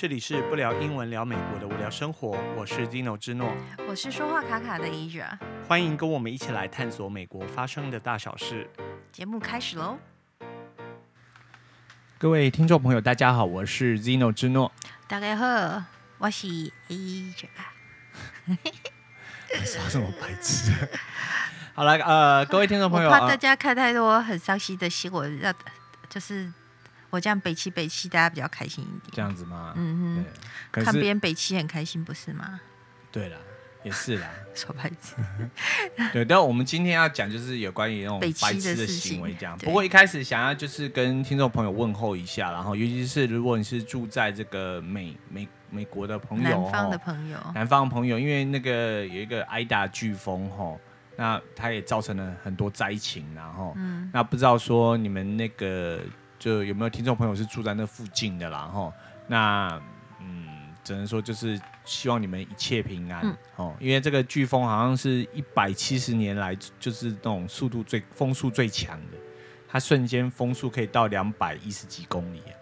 这里是不聊英文聊美国的无聊生活，我是 Zino 之诺，我是说话卡卡的 Asia，欢迎跟我们一起来探索美国发生的大小事。节目开始喽！各位听众朋友，大家好，我是 Zino 之诺。大家好，我是 Asia。啥这么白痴？好了，呃，各位听众朋友，怕大家看太多很伤心的新闻，要就是。我这样北七北七，大家比较开心一点。这样子吗？嗯哼，看别人北七很开心，不是吗？对啦，也是啦。说白字。对，但我们今天要讲就是有关于那种白痴的行为，这样。不过一开始想要就是跟听众朋友问候一下，然后尤其是如果你是住在这个美美美国的朋友，南方的朋友，南方的朋友，因为那个有一个挨打飓风吼，那它也造成了很多灾情，然后，嗯，那不知道说你们那个。就有没有听众朋友是住在那附近的啦？哈，那嗯，只能说就是希望你们一切平安哦。嗯、因为这个飓风好像是一百七十年来就是那种速度最风速最强的，它瞬间风速可以到两百一十几公里啊。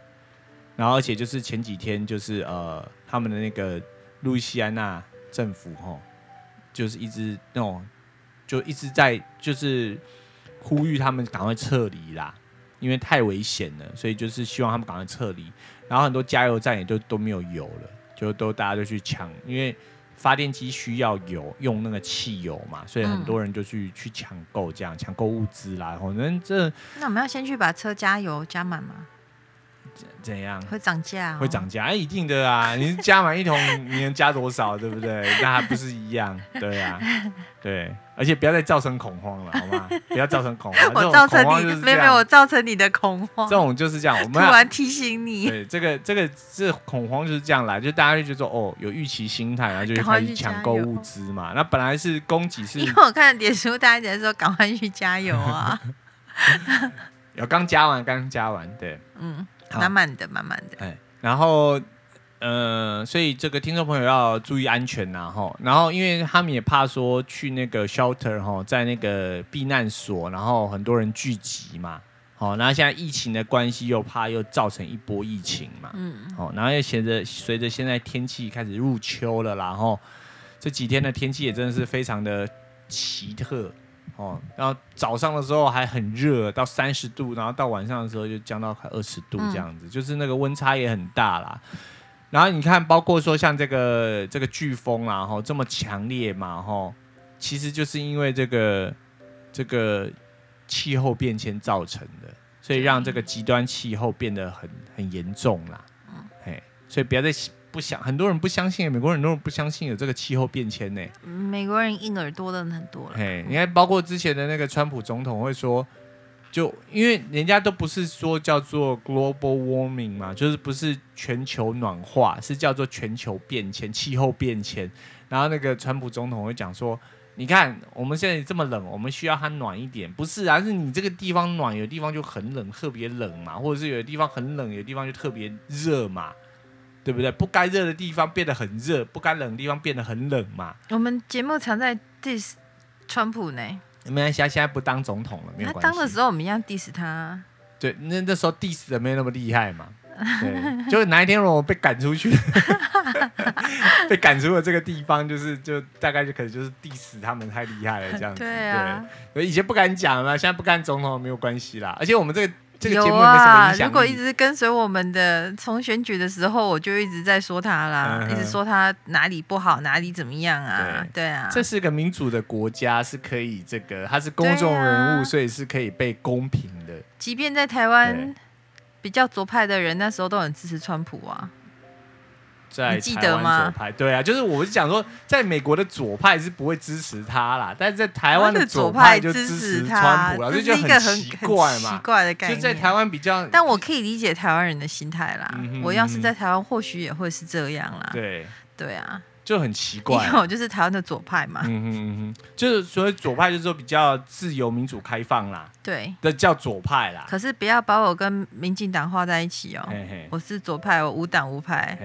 然后而且就是前几天就是呃，他们的那个路易斯安那政府哈，就是一直那种就一直在就是呼吁他们赶快撤离啦。因为太危险了，所以就是希望他们赶快撤离。然后很多加油站也都都没有油了，就都大家就去抢，因为发电机需要油，用那个汽油嘛，所以很多人就去、去抢购这样抢购物资啦。反正这那我们要先去把车加油加满吗？怎样？会涨价、哦？会涨价？哎，一定的啊！你加满一桶，你能加多少？对不对？那还不是一样？对啊，对。而且不要再造成恐慌了，好吗？不要造成恐慌。我造成你，没有没有，我造成你的恐慌。这种就是这样，我们突然提醒你。对，这个这个这恐慌就是这样来，就大家就觉得说，哦，有预期心态，然后就开始抢购物资嘛。那本来是供给是，因为我看点书，大家在说赶快去加油啊。有刚加完，刚加完，对，嗯，满满的，慢慢的。哎，然后。呃，所以这个听众朋友要注意安全呐，吼。然后，因为他们也怕说去那个 shelter 哈，在那个避难所，然后很多人聚集嘛，好。然后现在疫情的关系，又怕又造成一波疫情嘛，嗯。好，然后又随着随着现在天气开始入秋了，然后这几天的天气也真的是非常的奇特哦。然后早上的时候还很热，到三十度，然后到晚上的时候就降到快二十度这样子，嗯、就是那个温差也很大啦。然后你看，包括说像这个这个飓风啊，吼这么强烈嘛，吼，其实就是因为这个这个气候变迁造成的，所以让这个极端气候变得很很严重啦。嗯，嘿，所以不要再不想，很多人不相信，美国人很多人不相信有这个气候变迁呢。美国人硬耳朵的很多了。嘿，你看，包括之前的那个川普总统会说。就因为人家都不是说叫做 global warming 嘛，就是不是全球暖化，是叫做全球变迁、气候变迁。然后那个川普总统会讲说：“你看我们现在这么冷，我们需要它暖一点，不是啊？是你这个地方暖，有地方就很冷，特别冷嘛，或者是有的地方很冷，有的地方就特别热嘛，对不对？不该热的地方变得很热，不该冷的地方变得很冷嘛。”我们节目常在 diss 川普呢。没关系，现在不当总统了，没有关系。他当的时候，我们一样 diss 他。对，那那时候 diss 的没那么厉害嘛。对，就哪一天我被赶出去，被赶出了这个地方，就是就大概就可能就是 diss 他们太厉害了这样子。对啊。对，以前不敢讲嘛，现在不干总统没有关系啦。而且我们这个。这个节目没什么影响力。有啊，如果一直跟随我们的，从选举的时候我就一直在说他啦，嗯、一直说他哪里不好，哪里怎么样啊？对，对啊，这是个民主的国家，是可以这个，他是公众人物，啊、所以是可以被公平的。即便在台湾比较左派的人，那时候都很支持川普啊。在台湾左派，对啊，就是我是讲说，在美国的左派是不会支持他啦，但是在台湾的左派就支持川普了，这就很奇怪嘛，奇怪的概念。就在台湾比较，但我可以理解台湾人的心态啦。嗯、哼我要是在台湾，或许也会是这样啦。对，对啊，就很奇怪。因为我就是台湾的左派嘛。嗯哼嗯哼，就是所以左派，就是说比较自由、民主、开放啦。对，这叫左派啦。可是不要把我跟民进党画在一起哦。嘿嘿我是左派，我无党无派。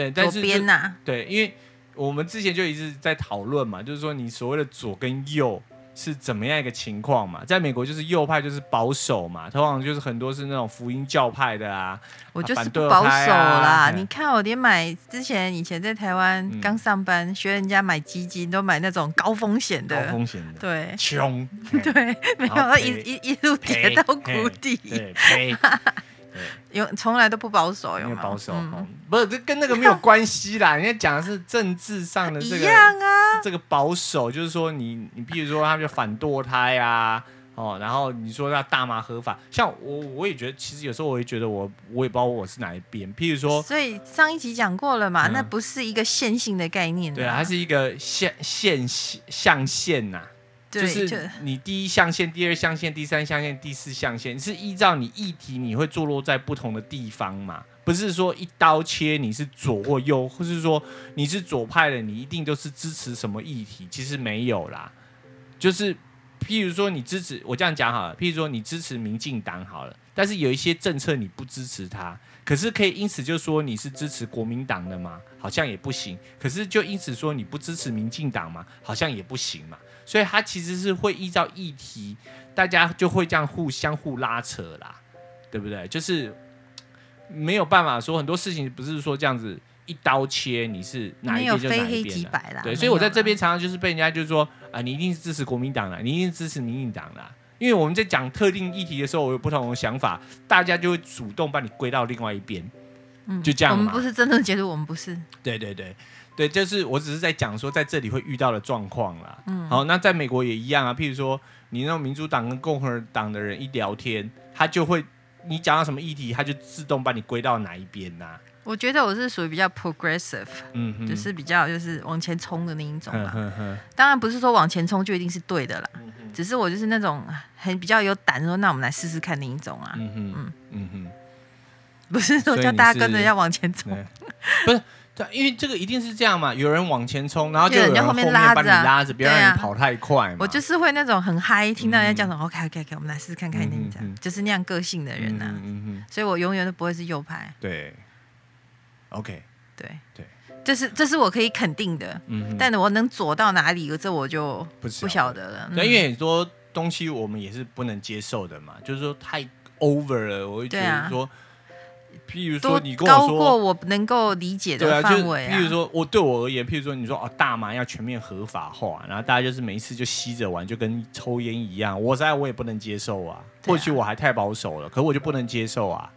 对，但是呐，对，因为我们之前就一直在讨论嘛，就是说你所谓的左跟右是怎么样一个情况嘛？在美国就是右派就是保守嘛，通常就是很多是那种福音教派的啊。我就是不保守啦。你看我连买之前以前在台湾刚上班，嗯、学人家买基金都买那种高风险的。高风险的。对。穷。对，没有一一一路跌到谷底。对。有从来都不保守，有没有保守？嗯、不是，这跟那个没有关系啦。人家讲的是政治上的这个，一样啊。这个保守就是说你，你你比如说他们就反堕胎啊，哦，然后你说要大麻合法，像我我也觉得，其实有时候我也觉得我我也不知道我是哪一边。譬如说，所以上一集讲过了嘛，嗯、那不是一个线性的概念，对啊，它是一个线线象限呐、啊。就是你第一象限、第二象限、第三象限、第四象限，是依照你议题，你会坐落在不同的地方嘛？不是说一刀切，你是左或右，或是说你是左派的，你一定都是支持什么议题？其实没有啦。就是譬如说，你支持我这样讲好了，譬如说你支持民进党好了，但是有一些政策你不支持他，可是可以因此就说你是支持国民党的吗？好像也不行。可是就因此说你不支持民进党吗？好像也不行嘛。所以他其实是会依照议题，大家就会这样互相互拉扯啦，对不对？就是没有办法说很多事情不是说这样子一刀切，你是哪一边就哪一边的。对，所以我在这边常常就是被人家就是说啊，你一定是支持国民党啦，你一定是支持民进党啦。因为我们在讲特定议题的时候，我有不同的想法，大家就会主动把你归到另外一边，嗯，就这样。我们不是真正觉得我们不是。对对对。对，就是我只是在讲说，在这里会遇到的状况啦。嗯，好，那在美国也一样啊。譬如说，你那种民主党跟共和党的人一聊天，他就会，你讲到什么议题，他就自动把你归到哪一边呐、啊？我觉得我是属于比较 progressive，嗯哼，就是比较就是往前冲的那一种嘛。呵呵当然不是说往前冲就一定是对的啦，嗯、只是我就是那种很比较有胆说，那我们来试试看那一种啊。嗯哼，嗯。嗯哼，不是说叫大家跟着要往前冲，不是。因为这个一定是这样嘛，有人往前冲，然后就有人后面拉着，拉着，不要让你跑太快嘛。我就是会那种很嗨，听到人家讲什么，OK OK OK，我们来试试看看那样，就是那样个性的人呐。所以我永远都不会是右派。对，OK，对对，这是这是我可以肯定的。嗯，但我能左到哪里，这我就不不晓得了。对，因为很多东西我们也是不能接受的嘛，就是说太 over 了，我会觉得说。譬如说，你跟我说高过我能够理解的范围啊。譬如说，我对我而言，譬如说，你说哦，大麻要全面合法化，然后大家就是每一次就吸着玩，就跟抽烟一样。我实在我也不能接受啊。或许我还太保守了，可我就不能接受啊。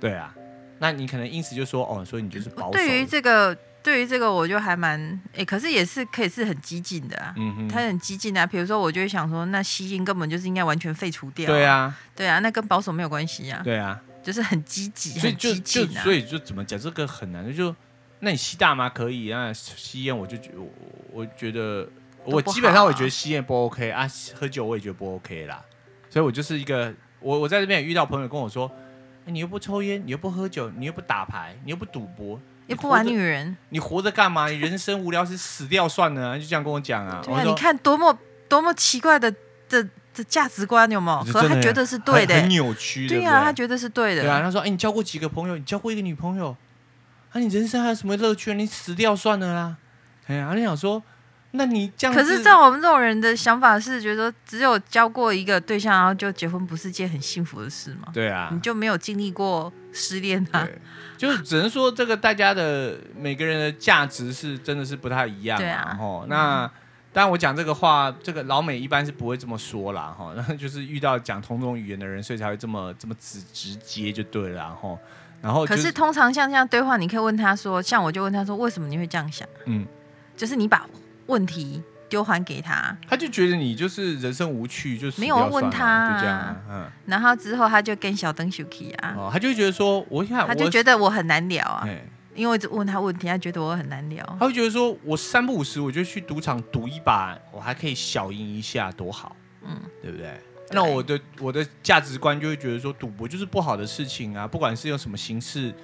对啊，那你可能因此就说哦，所以你就是保守。对于这个，对于这个，我就还蛮哎，可是也是可以是很激进的啊。嗯哼，他很激进啊。比如说，我就会想说，那吸烟根本就是应该完全废除掉。对啊，对啊，那跟保守没有关系啊。对啊。就是很积极，所以就就所以就怎么讲这个很难，就那你吸大麻可以，那吸烟我就觉我我觉得我基本上我觉得吸烟不 OK 啊，喝酒我也觉得不 OK 啦，所以我就是一个我我在这边也遇到朋友跟我说，你又不抽烟，你又不喝酒，你又不打牌，你又不赌博，又不玩女人，你活着干嘛？你人生无聊是死掉算了，啊，就这样跟我讲啊。对啊，你看多么多么奇怪的这。这价值观有没有？可他觉得是对的，很扭曲。对啊，他觉得是对的。对啊，他说：“哎，你交过几个朋友？你交过一个女朋友？啊，你人生还有什么乐趣？你死掉算了啦。”哎呀，你想说，那你这样？可是，在我们这种人的想法是，觉得只有交过一个对象，然后就结婚，不是件很幸福的事吗？对啊，你就没有经历过失恋啊？就只能说，这个大家的每个人的价值是真的是不太一样。对啊，哦，那。但我讲这个话，这个老美一般是不会这么说啦，哈，然后就是遇到讲同种语言的人，所以才会这么这么直直接就对了，哈，然后、就是、可是通常像这样对话，你可以问他说，像我就问他说，为什么你会这样想？嗯，就是你把问题丢还给他，他就觉得你就是人生无趣，就是没有问他、啊，就这样、啊，嗯，然后之后他就跟小灯 Suki 啊，哦，他就会觉得说，我看，他就觉得我很难聊啊。因为我一直问他问题，他觉得我很难聊。他会觉得说，我三不五时我就去赌场赌一把，我还可以小赢一下，多好，嗯，对不对？对，那我的我的价值观就会觉得说，赌博就是不好的事情啊，不管是用什么形式，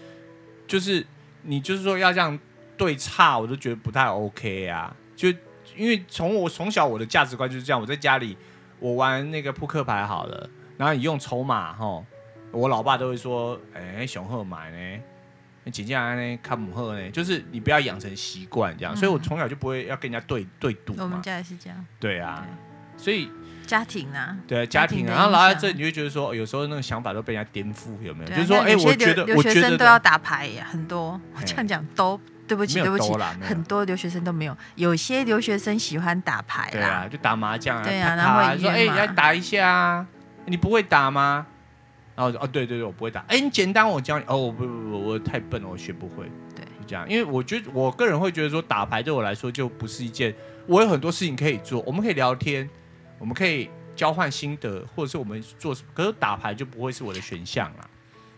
就是你就是说要这样对差，我都觉得不太 OK 啊。就因为从我从小我的价值观就是这样，我在家里我玩那个扑克牌好了，然后你用筹码哈，我老爸都会说，哎，熊鹤买呢。紧接着呢，看母鹤呢，就是你不要养成习惯这样，嗯、所以我从小就不会要跟人家对对赌。我们家也是这样。对啊，对所以家庭啊，对家庭啊，然后来到这，你会觉得说，有时候那个想法都被人家颠覆，有没有？就是说，哎，我觉得留学生都要打牌，很多。我这样讲都对不起，对不起，很多留学生都没有。有些留学生喜欢打牌，对啊，就打麻将啊，对啊，然后说，哎，来打一下啊，你不会打吗？然后哦，对对对，我不会打。哎，你简单，我教你。哦，我不不不，我太笨了，我学不会。对，就这样。因为我觉得，我个人会觉得说，打牌对我来说就不是一件。我有很多事情可以做，我们可以聊天，我们可以交换心得，或者是我们做什么。可是打牌就不会是我的选项了。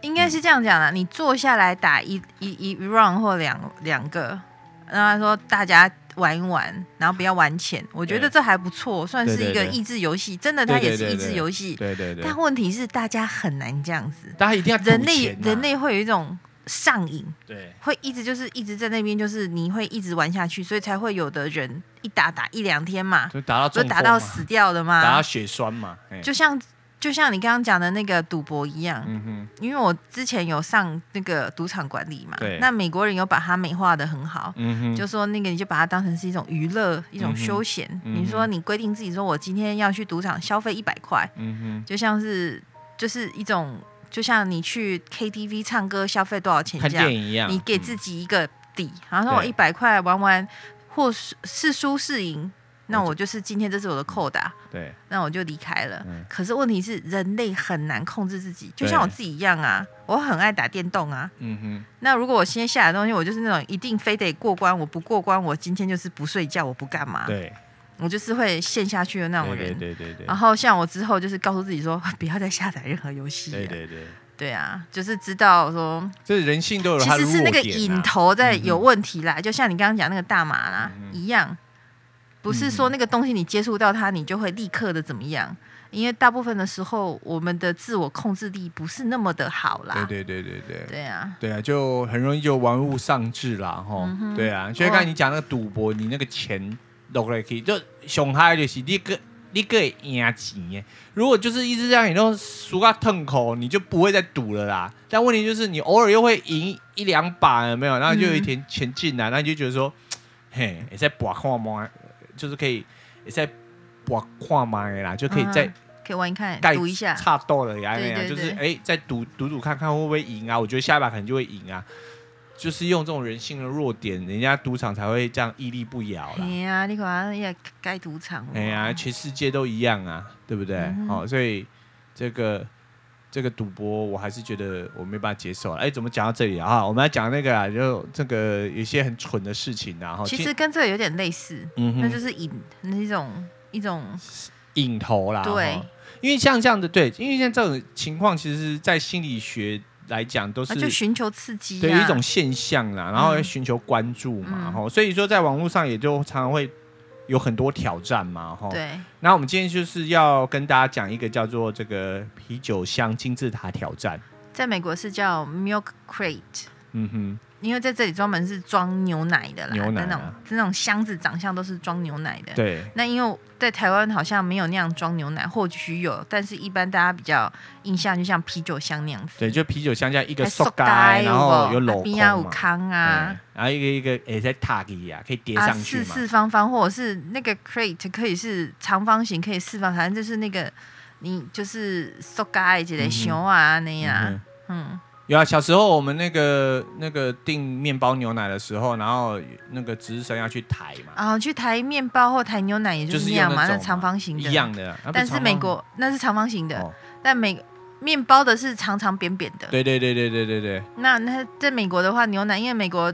应该是这样讲啦，你坐下来打一一一 round 或两两个，然后说大家。玩一玩，然后不要玩钱，我觉得这还不错，算是一个益智游戏。真的，它也是益智游戏。对对对。但问题是，大家很难这样子。大家一定要人类人类会有一种上瘾，对，会一直就是一直在那边，就是你会一直玩下去，所以才会有的人一打打一两天嘛，就打到打到死掉的嘛，打到血栓嘛，就像。就像你刚刚讲的那个赌博一样，嗯哼，因为我之前有上那个赌场管理嘛，对，那美国人有把它美化的很好，嗯哼，就说那个你就把它当成是一种娱乐，一种休闲。嗯、你说你规定自己说我今天要去赌场消费一百块，嗯哼，就像是就是一种，就像你去 KTV 唱歌消费多少钱这样，你给自己一个底，嗯、然后说我一百块玩玩，或是是输是赢。那我就是今天这是我的扣打，对，那我就离开了。嗯、可是问题是，人类很难控制自己，就像我自己一样啊，我很爱打电动啊。嗯哼。那如果我先下来的东西，我就是那种一定非得过关，我不过关，我今天就是不睡觉，我不干嘛。对。我就是会陷下去的那种人。对对对对，然后像我之后就是告诉自己说，不要再下载任何游戏。对对对。对啊，就是知道说，这人性都有。其实是那个瘾头在有问题啦，嗯、就像你刚刚讲那个大麻啦、嗯、一样。不是说那个东西你接触到它，你就会立刻的怎么样？因为大部分的时候，我们的自我控制力不是那么的好啦。对对对对对。对啊。对啊，就很容易就玩物丧志啦，吼。嗯、对啊，所以刚才你讲那个赌博，你那个钱落来可以，就熊嗨就是你个你个赢钱耶。如果就是一直这样，你都输个痛口，你就不会再赌了啦。但问题就是你偶尔又会赢一两把，有没有？然后就有一天钱进来，然后你就觉得说，嘿，你在博看吗？就是可以在博看麦啦，就可以再可以玩一看，赌一下，差多了呀，就是哎，再赌赌赌看看会不会赢啊？我觉得下一把可能就会赢啊。就是用这种人性的弱点，人家赌场才会这样屹立不摇啦。哎呀，你看也该赌场。哎呀，全世界都一样啊，对不对？哦，所以这个。这个赌博我还是觉得我没办法接受。哎，怎么讲到这里啊？我们来讲那个啊，就这个有一些很蠢的事情，然后其实跟这个有点类似，嗯哼，那就是瘾，那一种一种瘾头啦。对，因为像这样的，对，因为像这种情况，其实，在心理学来讲，都是就寻求刺激，对一种现象啦，然后寻求关注嘛，然后所以说在网络上也就常常会。有很多挑战嘛，哈。对。那我们今天就是要跟大家讲一个叫做这个啤酒箱金字塔挑战。在美国是叫 Milk Crate。嗯哼。因为在这里专门是装牛奶的啦，牛奶、啊、那种那种箱子长相都是装牛奶的。对。那因为在台湾好像没有那样装牛奶，或许有，但是一般大家比较印象就像啤酒箱那样子。对，就啤酒箱加一个塑盖，然后有镂空嘛。有康啊，然后一个一个诶在塔底啊，可以叠上去嘛。四四方方，或者是那个 crate 可以是长方形，可以四方，反正就是那个你就是塑盖一个熊啊那样，嗯。嗯有啊，小时候我们那个那个订面包牛奶的时候，然后那个值日生要去抬嘛。啊，去抬面包或抬牛奶，也就是那样嘛，那长方形的。一样的，啊、但是美国那是长方形的，哦、但美面包的是长长扁扁的。对对对对对对对。那那在美国的话，牛奶因为美国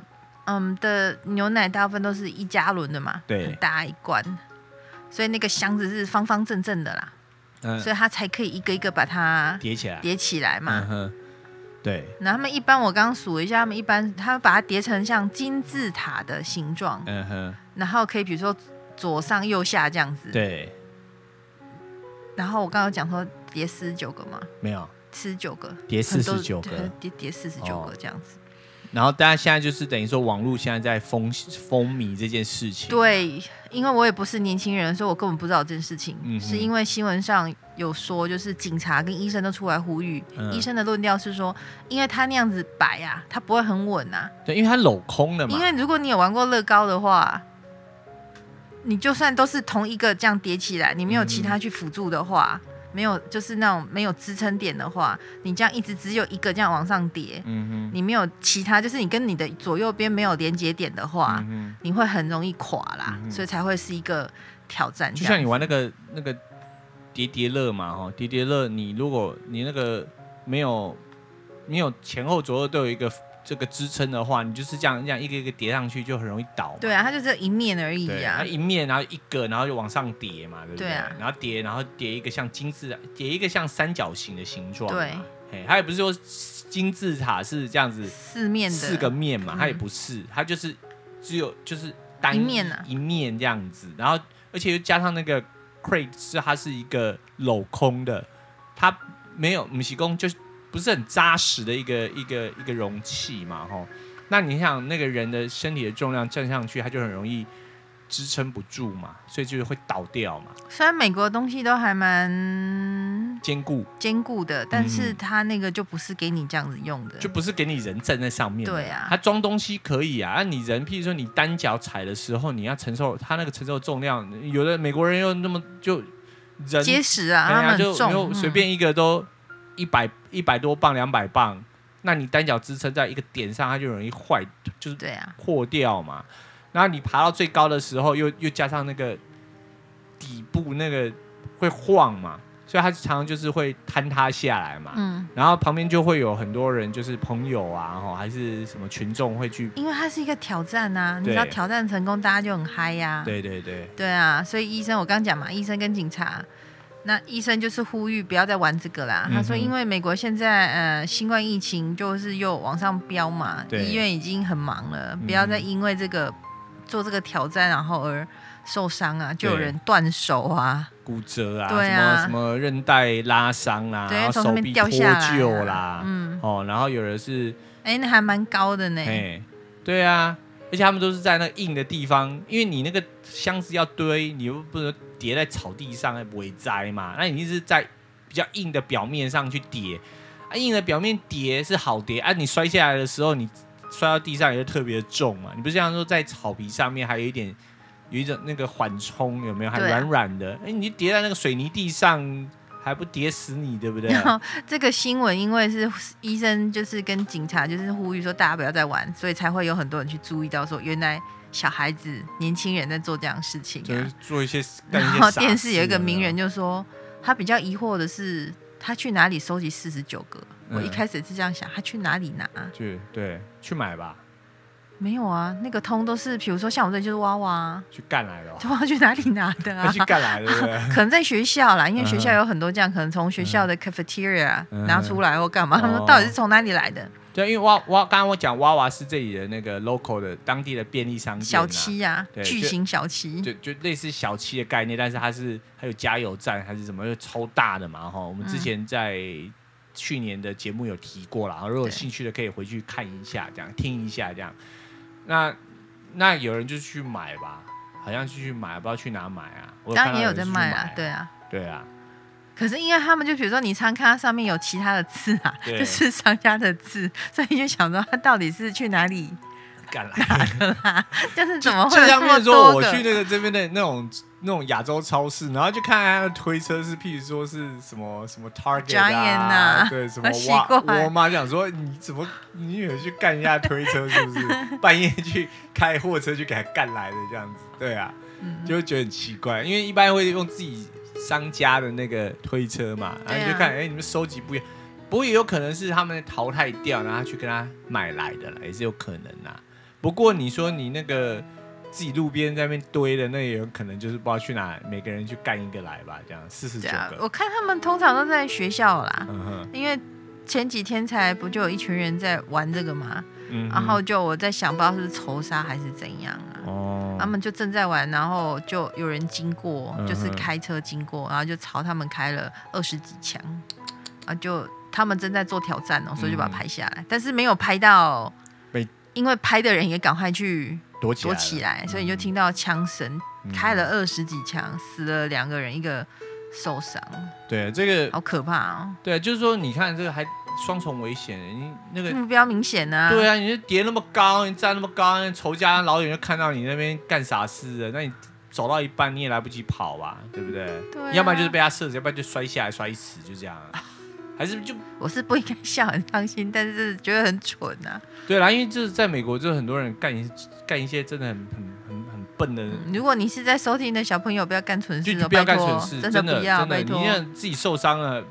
嗯的牛奶大部分都是一加仑的嘛，对，很大一罐，所以那个箱子是方方正正的啦，嗯，所以它才可以一个一个把它叠起来，叠起来嘛。嗯对，那他们一般我刚刚数了一下，他们一般他们把它叠成像金字塔的形状，嗯哼，然后可以比如说左上右下这样子，对。然后我刚刚讲说叠四十九个吗？没有，四十九个，叠四十九个，叠叠四十九个这样子。然后大家现在就是等于说网络现在在风风靡这件事情。对，因为我也不是年轻人，所以我根本不知道这件事情。嗯，是因为新闻上有说，就是警察跟医生都出来呼吁。嗯、医生的论调是说，因为他那样子摆啊，他不会很稳啊。对，因为他镂空的嘛。因为如果你有玩过乐高的话，你就算都是同一个这样叠起来，你没有其他去辅助的话。嗯没有，就是那种没有支撑点的话，你这样一直只有一个这样往上叠，嗯哼，你没有其他，就是你跟你的左右边没有连接点的话，嗯，你会很容易垮啦，嗯，所以才会是一个挑战。就像你玩那个那个叠叠乐嘛，哈，叠叠乐，你如果你那个没有没有前后左右都有一个。这个支撑的话，你就是这样这样一个一个叠上去，就很容易倒。对啊，它就这一面而已啊。它一面，然后一个，然后就往上叠嘛，对不对？对啊。然后叠，然后叠一个像金字，叠一个像三角形的形状。对。嘿，它也不是说金字塔是这样子四面的四个面嘛，它也不是，它就是只有就是单一面啊，一面这样子。然后而且又加上那个 crate 是它是一个镂空的，它没有母西工就是。不是很扎实的一个一个一个容器嘛，吼，那你想那个人的身体的重量站上去，他就很容易支撑不住嘛，所以就是会倒掉嘛。虽然美国的东西都还蛮坚固坚固的，但是它那个就不是给你这样子用的，就不是给你人站在上面。对啊，它装东西可以啊，那你人，譬如说你单脚踩的时候，你要承受它那个承受重量，有的美国人又那么就人结实啊，他们就就随便一个都。一百一百多磅，两百磅，那你单脚支撑在一个点上，它就容易坏，就是对啊，破掉嘛。然后你爬到最高的时候，又又加上那个底部那个会晃嘛，所以它常常就是会坍塌下来嘛。嗯。然后旁边就会有很多人，就是朋友啊，哈，还是什么群众会去，因为它是一个挑战啊，你知道挑战成功，大家就很嗨呀。对对对。对啊，所以医生，我刚讲嘛，医生跟警察。那医生就是呼吁不要再玩这个啦。嗯、他说，因为美国现在呃新冠疫情就是又往上飙嘛，医院已经很忙了，不要再因为这个、嗯、做这个挑战然后而受伤啊，就有人断手啊、骨折啊，对啊，什么什么韧带拉伤啊，对然后手臂脱臼啦，嗯，哦，然后有人是，哎，那还蛮高的呢，哎对啊，而且他们都是在那硬的地方，因为你那个箱子要堆，你又不能。叠在草地上会不会栽嘛？那你是在比较硬的表面上去叠，啊，硬的表面叠是好叠，啊，你摔下来的时候，你摔到地上也是特别重嘛。你不是像说在草皮上面还有一点有一种那个缓冲，有没有？还软软的。哎、啊，你叠在那个水泥地上还不叠死你，对不对？然 后这个新闻因为是医生就是跟警察就是呼吁说大家不要再玩，所以才会有很多人去注意到说原来。小孩子、年轻人在做这样的事情、啊，就是做一些。然后电视有一个名人就说，他比较疑惑的是，他去哪里收集四十九个？嗯、我一开始是这样想，他去哪里拿？去对，去买吧。没有啊，那个通都是，比如说像我这就是娃娃去干来的、哦，娃娃去哪里拿的啊？去干来的 可能在学校啦，因为学校有很多这样，可能从学校的 cafeteria 拿出来或干嘛？嗯、他们到底是从哪里来的？对，因为娃娃，刚刚我讲娃娃是这里的那个 local 的当地的便利商店、啊，小七啊，对巨型小七，就就类似小七的概念，但是它是还有加油站还是什么，就超大的嘛哈。我们之前在去年的节目有提过了，如果有兴趣的可以回去看一下，这样听一下这样。那那有人就去买吧，好像去买，不知道去哪买啊。我当然也有在卖啊，对啊，对啊。可是因为他们就比如说你常看它上面有其他的字啊，就是商家的字，所以你就想说他到底是去哪里干来的啦？就是怎么会就像比如说我去那个这边的那种那种亚洲超市，然后就看他的推车是，譬如说是什么什么 Target 啊，啊对，什么沃沃尔玛，想说你怎么你以为去干一下推车是不是？半夜去开货车去给他干来的这样子，对啊，嗯、就会觉得很奇怪，因为一般会用自己。商家的那个推车嘛，然后你就看，哎、欸，你们收集不一样，不过也有可能是他们淘汰掉，然后去跟他买来的了，也是有可能呐。不过你说你那个自己路边在那边堆的，那也有可能就是不知道去哪，每个人去干一个来吧，这样四十九个。我看他们通常都在学校啦，嗯、因为前几天才不就有一群人在玩这个嘛，嗯、然后就我在想，不知道是仇杀还是怎样啊。哦，他们就正在玩，然后就有人经过，就是开车经过，然后就朝他们开了二十几枪，啊，就他们正在做挑战哦，所以就把它拍下来，但是没有拍到，因为拍的人也赶快去躲躲起来，所以你就听到枪声，开了二十几枪，死了两个人，一个受伤。对，这个好可怕哦。对，就是说你看这个还。双重危险，你那个目标明显呢、啊？对啊，你就叠那么高，你站那么高，仇家老远就看到你那边干啥事了。那你走到一半你也来不及跑吧，对不对？对啊。要不然就是被他射死，要不然就摔下来摔死，就这样。还是就我是不应该笑很伤心，但是觉得很蠢啊。对啦，因为就是在美国，就很多人干一干一些真的很很很很笨的人。如果你是在收听的小朋友，不要干蠢事，就不要干蠢事，真的不要，拜托。你让自己受伤了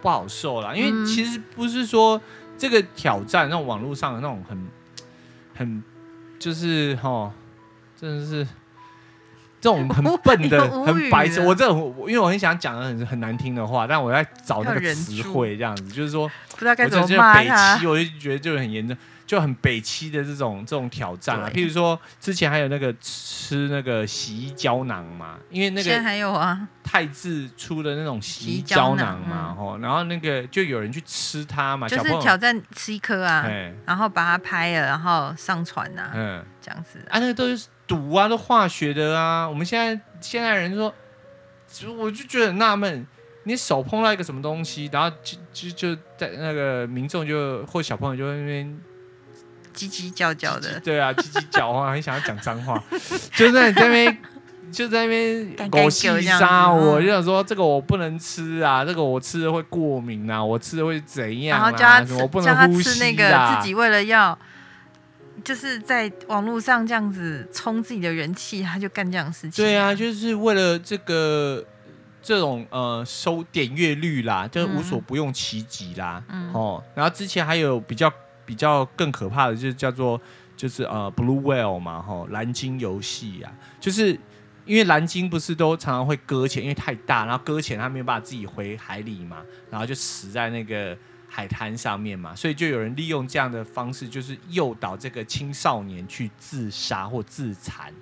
不好受啦。因为其实不是说这个挑战，那种网络上的那种很很就是哈，真的是。这种很笨的、很白痴，我这种，因为我很想讲的很很难听的话，但我在找那个词汇，这样子，就是说，不知道该怎么骂他。北七，我就觉得就很严重，就很北七的这种这种挑战啊。譬如说，之前还有那个吃那个洗衣胶囊嘛，因为那个现在还有啊，泰制出的那种洗衣胶囊嘛，吼，然后那个就有人去吃它嘛，就是挑战吃一颗啊，然后把它拍了，然后上传呐，嗯，这样子啊，那个都是。毒啊，都化学的啊！我们现在现在人说，我就觉得很纳闷，你手碰到一个什么东西，然后就就就在那个民众就或小朋友就在那边叽叽叫叫的，对啊，叽叽叫啊，很想要讲脏话，就在那边就在那边狗戏杀我，就想说这个我不能吃啊，这个我吃了会过敏啊，我吃了会怎样啊？然后我不能呼吸啊，自己为了要。就是在网络上这样子冲自己的人气，他就干这样的事情。对啊，就是为了这个这种呃收点阅率啦，就无所不用其极啦。嗯、哦，然后之前还有比较比较更可怕的，就是叫做就是呃 Blue Whale 嘛，哈、哦，蓝鲸游戏啊，就是因为蓝鲸不是都常常会搁浅，因为太大，然后搁浅它没有办法自己回海里嘛，然后就死在那个。海滩上面嘛，所以就有人利用这样的方式，就是诱导这个青少年去自杀或自残，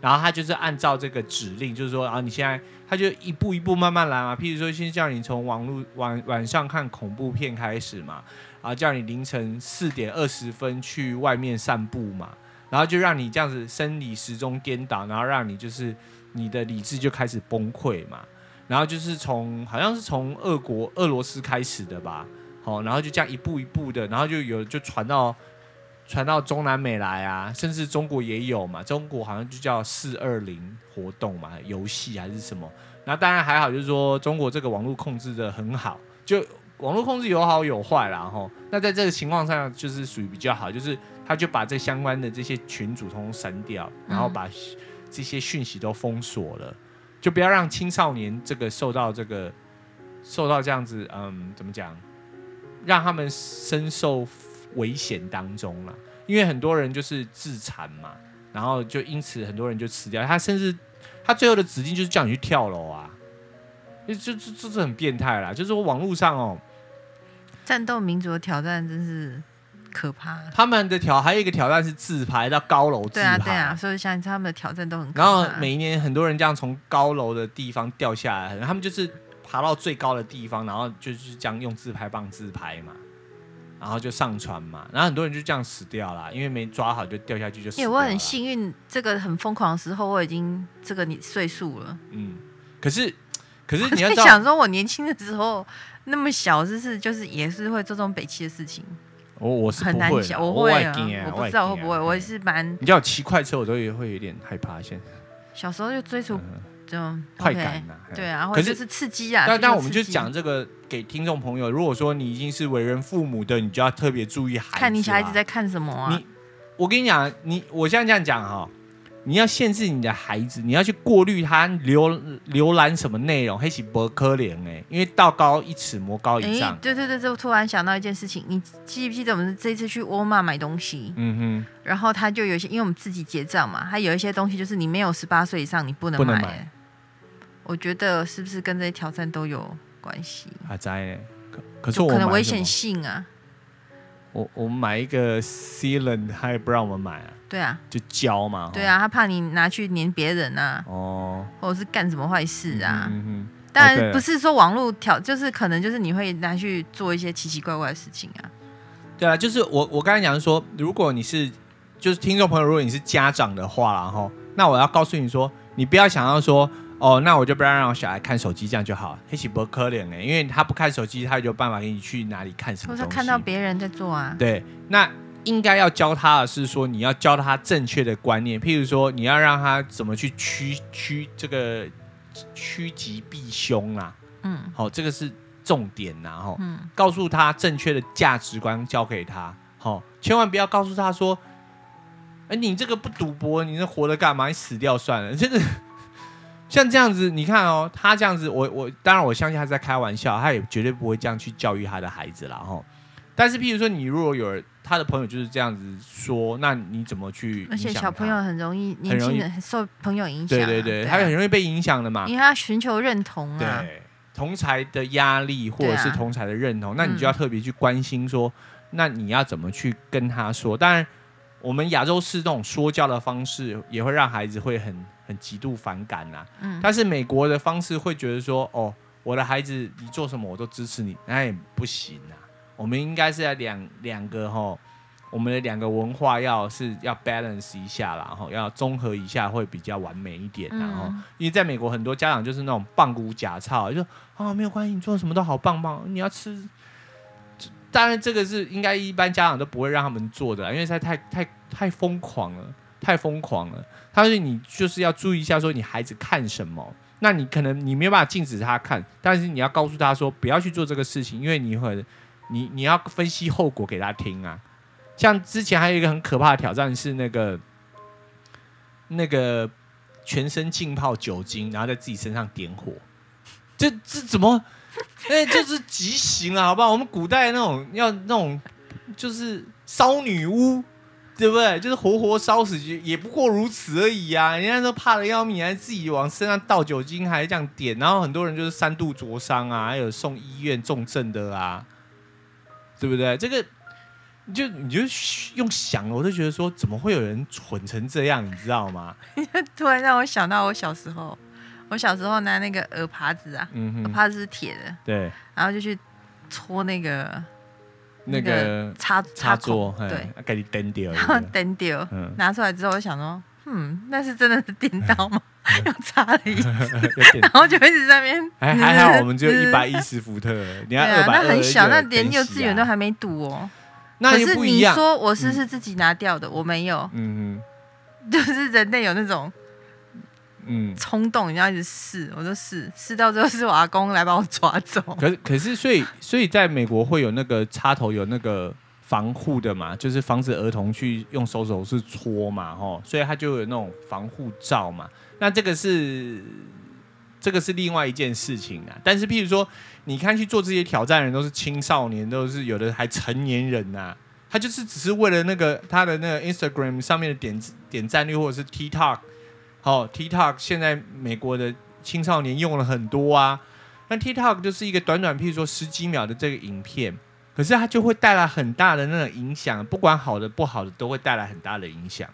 然后他就是按照这个指令，就是说啊，你现在他就一步一步慢慢来嘛。譬如说，先叫你从网络晚晚上看恐怖片开始嘛，然后叫你凌晨四点二十分去外面散步嘛，然后就让你这样子生理时钟颠倒，然后让你就是你的理智就开始崩溃嘛，然后就是从好像是从俄国俄罗斯开始的吧。好，然后就这样一步一步的，然后就有就传到传到中南美来啊，甚至中国也有嘛。中国好像就叫四二零活动嘛，游戏还是什么。那当然还好，就是说中国这个网络控制的很好，就网络控制有好有坏啦。哈。那在这个情况下，就是属于比较好，就是他就把这相关的这些群组通通删掉，然后把这些讯息都封锁了，就不要让青少年这个受到这个受到这样子，嗯，怎么讲？让他们深受危险当中了，因为很多人就是自残嘛，然后就因此很多人就死掉。他甚至他最后的指令就是叫你去跳楼啊，就这这这是很变态啦。就是说网络上哦，战斗民族的挑战真是可怕。他们的挑还有一个挑战是自拍到高楼自拍，对啊对啊，所以像他们的挑战都很可怕。然后每一年很多人这样从高楼的地方掉下来，他们就是。爬到最高的地方，然后就是这样用自拍棒自拍嘛，然后就上传嘛，然后很多人就这样死掉了，因为没抓好就掉下去就死掉了。因为我很幸运，这个很疯狂的时候我已经这个你岁数了。嗯，可是可是 你要想说，我年轻的时候那么小，就是就是也是会做这种北七的事情。我我是很难想，我会啊，我不知道会不会，我也是蛮。你叫我骑快车，我都也会有点害怕。现在小时候就追逐。嗯这种快感呐、啊，对啊，可是是刺激啊。但但我们就讲这个给听众朋友，如果说你已经是为人父母的，你就要特别注意孩子。看你小孩子在看什么啊？你，我跟你讲，你我现在这样讲哈。你要限制你的孩子，你要去过滤他浏浏览什么内容，黑起博科怜哎，因为道高一尺，魔高一丈。对对对，就突然想到一件事情，你记不记得我们这次去沃尔玛买东西？嗯哼。然后他就有一些，因为我们自己结账嘛，他有一些东西就是你没有十八岁以上，你不能买。不能买。我觉得是不是跟这些挑战都有关系？啊，在，可可是我可能危险性啊。我我们买一个 sealant，他也不让我们买啊。对啊，就胶嘛。对啊，他怕你拿去粘别人啊。哦。或者是干什么坏事啊？嗯哼。当然不是说网络挑，就是可能就是你会拿去做一些奇奇怪怪的事情啊。对啊，就是我我刚才讲说，如果你是就是听众朋友，如果你是家长的话，然后那我要告诉你说，你不要想要说。哦，那我就不要让我小孩看手机，这样就好。黑起不可怜哎，因为他不看手机，他就有办法给你去哪里看什么东西。我说看到别人在做啊。对，那应该要教他的是说，你要教他正确的观念，譬如说，你要让他怎么去趋趋这个趋吉避凶啊，嗯，好，这个是重点呐，哈，嗯，告诉他正确的价值观，教给他，好，千万不要告诉他说，哎，你这个不赌博，你这活着干嘛？你死掉算了，真的。像这样子，你看哦，他这样子，我我当然我相信他在开玩笑，他也绝对不会这样去教育他的孩子了哈。但是，譬如说，你如果有他的朋友就是这样子说，那你怎么去？而且小朋友很容易，年轻人受朋友影响，对对对，他很容易被影响的嘛，因为他寻求认同啊，对，同才的压力或者是同才的认同，那你就要特别去关心说，那你要怎么去跟他说？当然，我们亚洲式这种说教的方式也会让孩子会很。很极度反感呐、但是美国的方式会觉得说，哦，我的孩子你做什么我都支持你，那也不行啊。我们应该是要两两个哈，我们的两个文化要是要 balance 一下啦，然后要综合一下会比较完美一点。然后，因为在美国很多家长就是那种棒骨假操，就说啊没有关系，你做什么都好棒棒，你要吃。当然这个是应该一般家长都不会让他们做的，因为他太太太疯狂了。太疯狂了，他说你就是要注意一下，说你孩子看什么，那你可能你没有办法禁止他看，但是你要告诉他说不要去做这个事情，因为你会，你你要分析后果给他听啊。像之前还有一个很可怕的挑战是那个那个全身浸泡酒精，然后在自己身上点火，这这怎么？哎，这是极刑啊，好不好？我们古代那种要那种就是烧女巫。对不对？就是活活烧死，也不过如此而已啊！人家都怕得要命，还自己往身上倒酒精，还这样点，然后很多人就是三度灼伤啊，还有送医院重症的啊，对不对？这个你就你就用想，我就觉得说，怎么会有人蠢成这样？你知道吗？突然让我想到我小时候，我小时候拿那个耳耙子啊，嗯、哼鹅耙子是铁的，对，然后就去搓那个。那个插插座，对，给你电掉，然后电掉，拿出来之后，我想说，嗯，那是真的是电刀吗？又插了一次，然后就一直在那边。还还好，我们只有一百一十伏特，你要二百二，那很小，那连幼稚园都还没读哦。可是你说我是是自己拿掉的？我没有，嗯嗯，就是人类有那种。嗯，冲动，人家一直试，我就试，试到最后是我阿公来把我抓走。可是，可是，所以，所以在美国会有那个插头有那个防护的嘛，就是防止儿童去用手手是戳嘛，吼，所以他就有那种防护罩嘛。那这个是这个是另外一件事情啊。但是，譬如说，你看去做这些挑战人都是青少年，都是有的还成年人呐、啊，他就是只是为了那个他的那个 Instagram 上面的点点赞率或者是 TikTok。好，TikTok 现在美国的青少年用了很多啊。那 TikTok 就是一个短短，譬如说十几秒的这个影片，可是它就会带来很大的那种影响，不管好的不好的，都会带来很大的影响。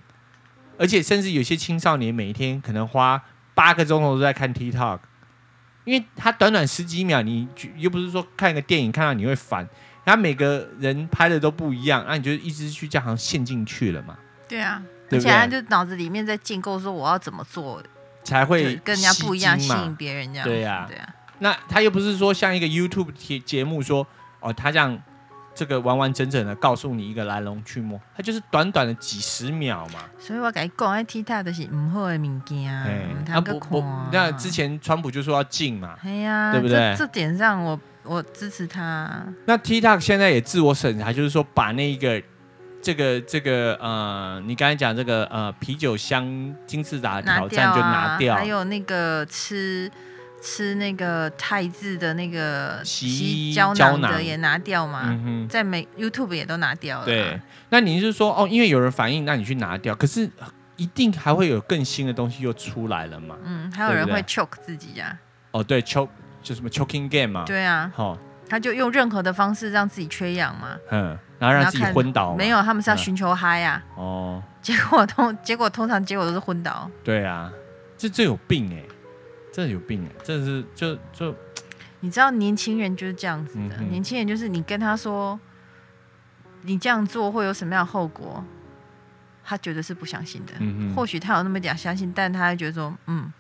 而且甚至有些青少年每一天可能花八个钟头都在看 TikTok，因为它短短十几秒，你又不是说看一个电影看到你会烦，它每个人拍的都不一样，那你就一直去这样陷进去了嘛？对啊。而且他就脑子里面在建构说我要怎么做才会跟人家不一样，吸引别人这样。对呀，对呀。那他又不是说像一个 YouTube 节节目说哦，他这样这个完完整整的告诉你一个来龙去脉，他就是短短的几十秒嘛。所以我跟你讲，TikTok 的是不好的物件，他不不。那之前川普就说要禁嘛，哎呀，对不对？这点上我我支持他。那 TikTok 现在也自我审查，就是说把那一个。这个这个呃，你刚才讲这个呃啤酒香金字塔挑战就拿掉，还有那个吃吃那个泰字的那个洗衣胶囊的也拿掉嘛，嗯在美 YouTube 也都拿掉了。对，那你是说哦，因为有人反映，那你去拿掉，可是一定还会有更新的东西又出来了嘛？嗯，还有人会 choke 自己呀？哦，对，choke 就什么 choking game 嘛？对啊，好，他就用任何的方式让自己缺氧嘛。嗯。然后让自己昏倒？没有，他们是要寻求嗨呀。哦。结果通，结果通常结果都是昏倒。对啊，这这有病哎，这有病哎，这是就就。你知道年轻人就是这样子的，年轻人就是你跟他说，你这样做会有什么样的后果，他绝对是不相信的。嗯嗯。或许他有那么点相信，但他会觉得说，嗯。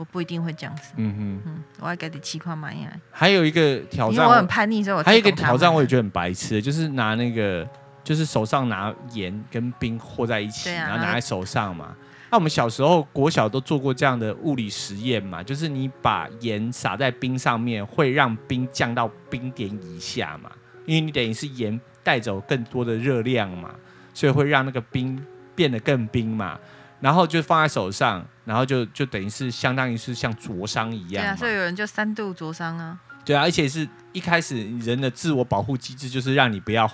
我不一定会这样子。嗯哼，嗯，我要给你七块买呀。还有一个挑战，因为我很叛逆，所以我还有一个挑战，我也觉得很白痴，就是拿那个，就是手上拿盐跟冰和在一起，啊、然后拿在手上嘛。那我们小时候国小都做过这样的物理实验嘛，就是你把盐撒在冰上面，会让冰降到冰点以下嘛，因为你等于是盐带走更多的热量嘛，所以会让那个冰变得更冰嘛，然后就放在手上，然后就就等于是相当于是像灼伤一样。对啊，所以有人就三度灼伤啊。对啊，而且是一开始人的自我保护机制就是让你不要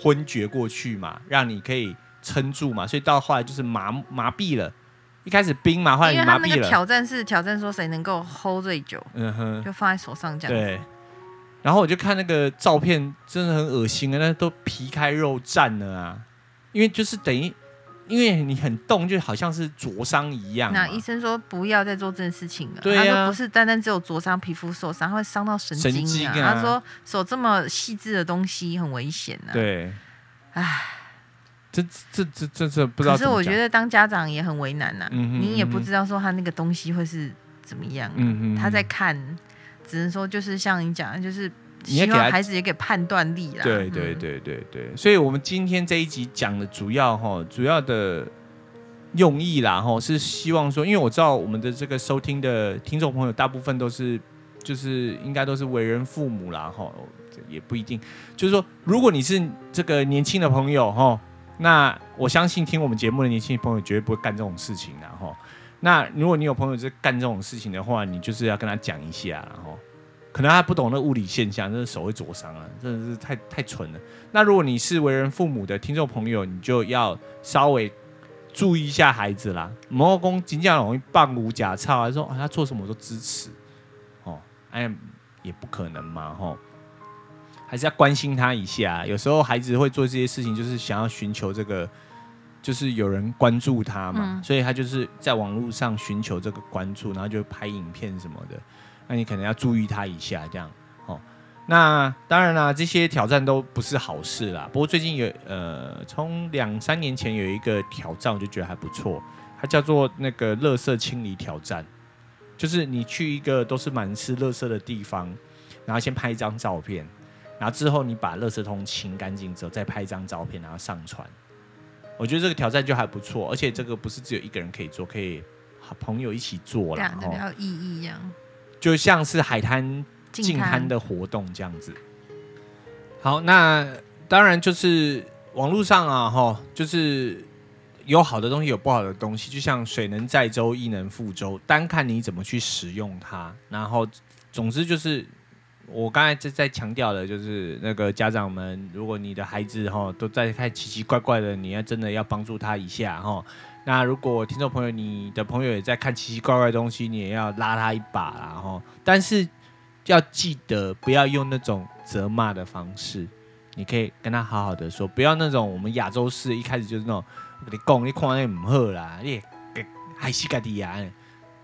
昏厥过去嘛，让你可以。撑住嘛，所以到后来就是麻麻痹了。一开始冰嘛，后来麻痹了。因为他那个挑战是挑战说谁能够 hold 最久，嗯哼，就放在手上这样。对。然后我就看那个照片，真的很恶心啊，那都皮开肉绽了啊。因为就是等于，因为你很动，就好像是灼伤一样。那医生说不要再做这件事情了。对啊。他说不是单单只有灼伤皮肤受伤，会伤到神经啊。神经啊。他说手这么细致的东西很危险啊。对。唉。这这这这这不知道。可是我觉得当家长也很为难呐、啊，嗯、哼你也不知道说他那个东西会是怎么样、啊。嗯哼他在看，只能说就是像你讲的，就是希望孩子也给判断力啦。对对对对对，所以我们今天这一集讲的主要哈，主要的用意啦哈，是希望说，因为我知道我们的这个收听的听众朋友大部分都是，就是应该都是为人父母啦哈，也不一定，就是说，如果你是这个年轻的朋友哈。那我相信听我们节目的年轻朋友绝对不会干这种事情的哈。那如果你有朋友在干这种事情的话，你就是要跟他讲一下，然后可能他不懂那物理现象，真的手会灼伤啊，真的是太太蠢了。那如果你是为人父母的听众朋友，你就要稍微注意一下孩子啦。魔公金匠容易半无假操，还说他做什么我都支持哦，哎也不可能嘛吼。还是要关心他一下。有时候孩子会做这些事情，就是想要寻求这个，就是有人关注他嘛，嗯、所以他就是在网络上寻求这个关注，然后就拍影片什么的。那你可能要注意他一下，这样哦。那当然啦，这些挑战都不是好事啦。不过最近有呃，从两三年前有一个挑战，我就觉得还不错。它叫做那个垃圾清理挑战，就是你去一个都是满是垃圾的地方，然后先拍一张照片。然后之后你把垃圾桶清干净之后，再拍一张照片，然后上传。我觉得这个挑战就还不错，而且这个不是只有一个人可以做，可以好朋友一起做啦。对，比较意义这样。就像是海滩近滩的活动这样子。好，那当然就是网络上啊，哈，就是有好的东西，有不好的东西。就像水能载舟，亦能覆舟，单看你怎么去使用它。然后，总之就是。我刚才在在强调的，就是那个家长们，如果你的孩子哈都在看奇奇怪怪的，你要真的要帮助他一下哈。那如果听众朋友，你的朋友也在看奇奇怪怪的东西，你也要拉他一把啦哈。但是要记得不要用那种责骂的方式，你可以跟他好好的说，不要那种我们亚洲式一开始就是那种我跟你讲，你看那唔好啦，你还是个的呀，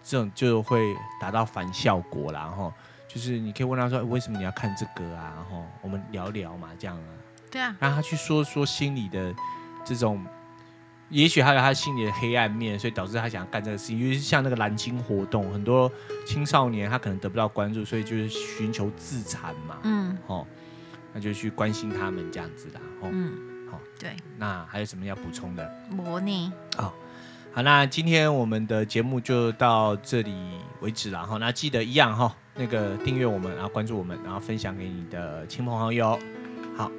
这种就会达到反效果啦哈。就是你可以问他说，为什么你要看这个啊？然后我们聊聊嘛，这样啊。对啊。让他去说说心里的这种，也许还有他心里的黑暗面，所以导致他想要干这个事情。因为像那个蓝鲸活动，很多青少年他可能得不到关注，所以就是寻求自残嘛。嗯。哦，那就去关心他们这样子的。哦。嗯。好。对。那还有什么要补充的？模拟。哦。好，那今天我们的节目就到这里为止了哈。那记得一样哈，那个订阅我们，然后关注我们，然后分享给你的亲朋好友。好，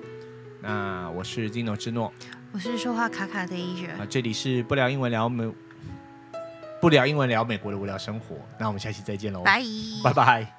那我是 Zino 之诺，我是说话卡卡的 Asia。啊，这里是不聊英文聊美，不聊英文聊美国的无聊生活。那我们下期再见喽，拜拜拜。